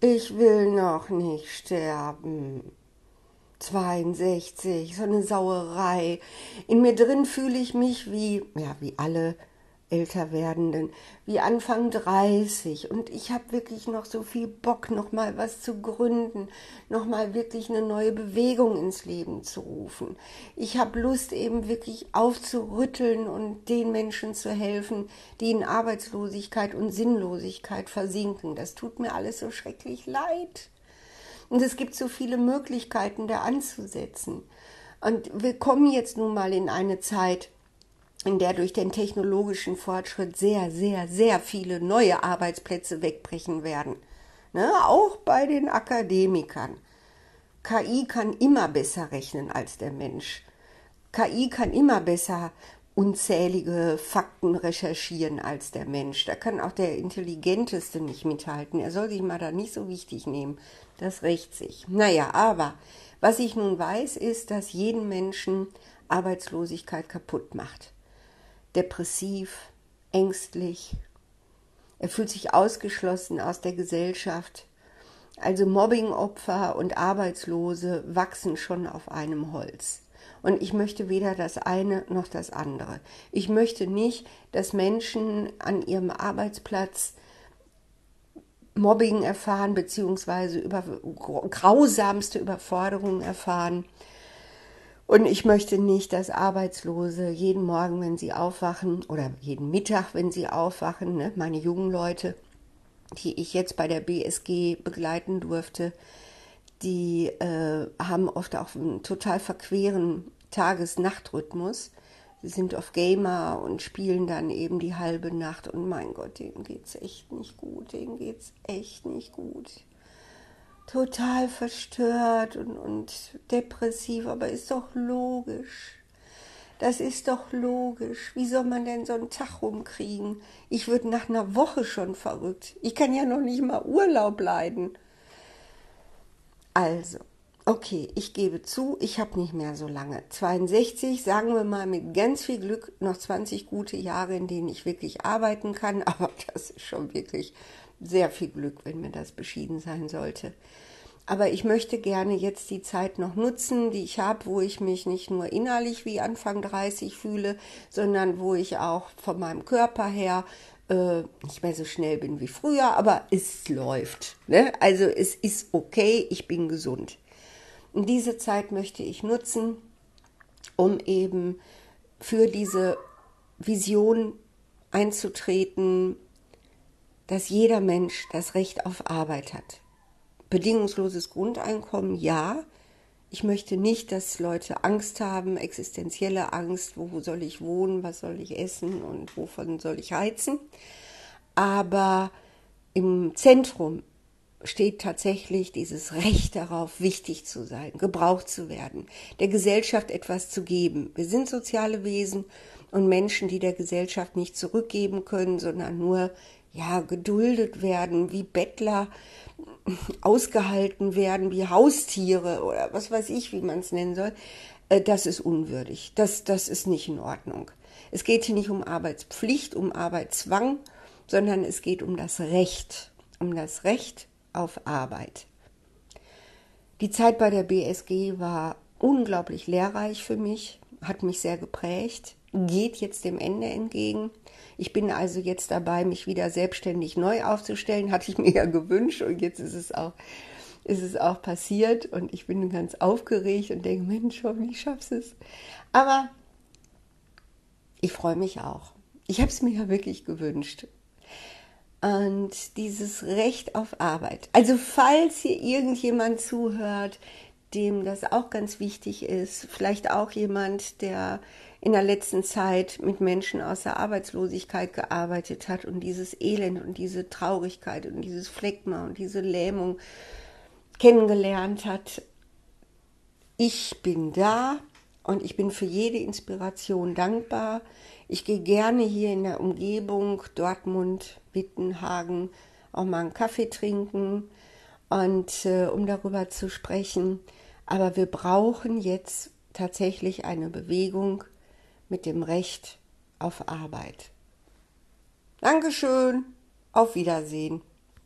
Ich will noch nicht sterben. 62, so eine Sauerei. In mir drin fühle ich mich wie, ja, wie alle älter werdenden, wie Anfang 30 und ich habe wirklich noch so viel Bock, noch mal was zu gründen, noch mal wirklich eine neue Bewegung ins Leben zu rufen. Ich habe Lust eben wirklich aufzurütteln und den Menschen zu helfen, die in Arbeitslosigkeit und Sinnlosigkeit versinken. Das tut mir alles so schrecklich leid. Und es gibt so viele Möglichkeiten, da anzusetzen. Und wir kommen jetzt nun mal in eine Zeit, in der durch den technologischen Fortschritt sehr, sehr, sehr viele neue Arbeitsplätze wegbrechen werden. Ne? Auch bei den Akademikern. KI kann immer besser rechnen als der Mensch. KI kann immer besser unzählige Fakten recherchieren als der Mensch. Da kann auch der Intelligenteste nicht mithalten. Er soll sich mal da nicht so wichtig nehmen. Das rächt sich. Naja, aber was ich nun weiß, ist, dass jeden Menschen Arbeitslosigkeit kaputt macht depressiv, ängstlich. Er fühlt sich ausgeschlossen aus der Gesellschaft. Also Mobbingopfer und Arbeitslose wachsen schon auf einem Holz. Und ich möchte weder das eine noch das andere. Ich möchte nicht, dass Menschen an ihrem Arbeitsplatz Mobbing erfahren, beziehungsweise über grausamste Überforderungen erfahren. Und ich möchte nicht, dass Arbeitslose jeden Morgen, wenn sie aufwachen, oder jeden Mittag, wenn sie aufwachen, ne, meine jungen Leute, die ich jetzt bei der BSG begleiten durfte, die äh, haben oft auch einen total verqueren Tages-Nacht-Rhythmus. Sie sind oft Gamer und spielen dann eben die halbe Nacht und mein Gott, denen geht's echt nicht gut, denen geht's echt nicht gut total verstört und, und depressiv, aber ist doch logisch. Das ist doch logisch. Wie soll man denn so einen Tag rumkriegen? Ich würde nach einer Woche schon verrückt. Ich kann ja noch nicht mal Urlaub leiden. Also, okay, ich gebe zu, ich habe nicht mehr so lange. 62, sagen wir mal mit ganz viel Glück noch 20 gute Jahre, in denen ich wirklich arbeiten kann. Aber das ist schon wirklich sehr viel Glück, wenn mir das beschieden sein sollte. Aber ich möchte gerne jetzt die Zeit noch nutzen, die ich habe, wo ich mich nicht nur innerlich wie Anfang 30 fühle, sondern wo ich auch von meinem Körper her äh, nicht mehr so schnell bin wie früher, aber es läuft. Ne? Also es ist okay, ich bin gesund. Und diese Zeit möchte ich nutzen, um eben für diese Vision einzutreten, dass jeder Mensch das Recht auf Arbeit hat. Bedingungsloses Grundeinkommen, ja. Ich möchte nicht, dass Leute Angst haben, existenzielle Angst, wo soll ich wohnen, was soll ich essen und wovon soll ich heizen. Aber im Zentrum steht tatsächlich dieses Recht darauf, wichtig zu sein, gebraucht zu werden, der Gesellschaft etwas zu geben. Wir sind soziale Wesen und Menschen, die der Gesellschaft nicht zurückgeben können, sondern nur ja, geduldet werden, wie Bettler ausgehalten werden, wie Haustiere oder was weiß ich, wie man es nennen soll, äh, das ist unwürdig. Das, das ist nicht in Ordnung. Es geht hier nicht um Arbeitspflicht, um Arbeitszwang, sondern es geht um das Recht, um das Recht auf Arbeit. Die Zeit bei der BSG war unglaublich lehrreich für mich, hat mich sehr geprägt, geht jetzt dem Ende entgegen. Ich bin also jetzt dabei, mich wieder selbstständig neu aufzustellen. Hatte ich mir ja gewünscht und jetzt ist es auch, ist es auch passiert und ich bin ganz aufgeregt und denke, Mensch, hoffentlich schaffst es. Aber ich freue mich auch. Ich habe es mir ja wirklich gewünscht. Und dieses Recht auf Arbeit. Also falls hier irgendjemand zuhört, dem das auch ganz wichtig ist, vielleicht auch jemand, der in der letzten Zeit mit Menschen aus der Arbeitslosigkeit gearbeitet hat und dieses Elend und diese Traurigkeit und dieses Phlegma und diese Lähmung kennengelernt hat. Ich bin da und ich bin für jede Inspiration dankbar. Ich gehe gerne hier in der Umgebung Dortmund, Wittenhagen auch mal einen Kaffee trinken und äh, um darüber zu sprechen. Aber wir brauchen jetzt tatsächlich eine Bewegung, mit dem Recht auf Arbeit. Dankeschön, auf Wiedersehen.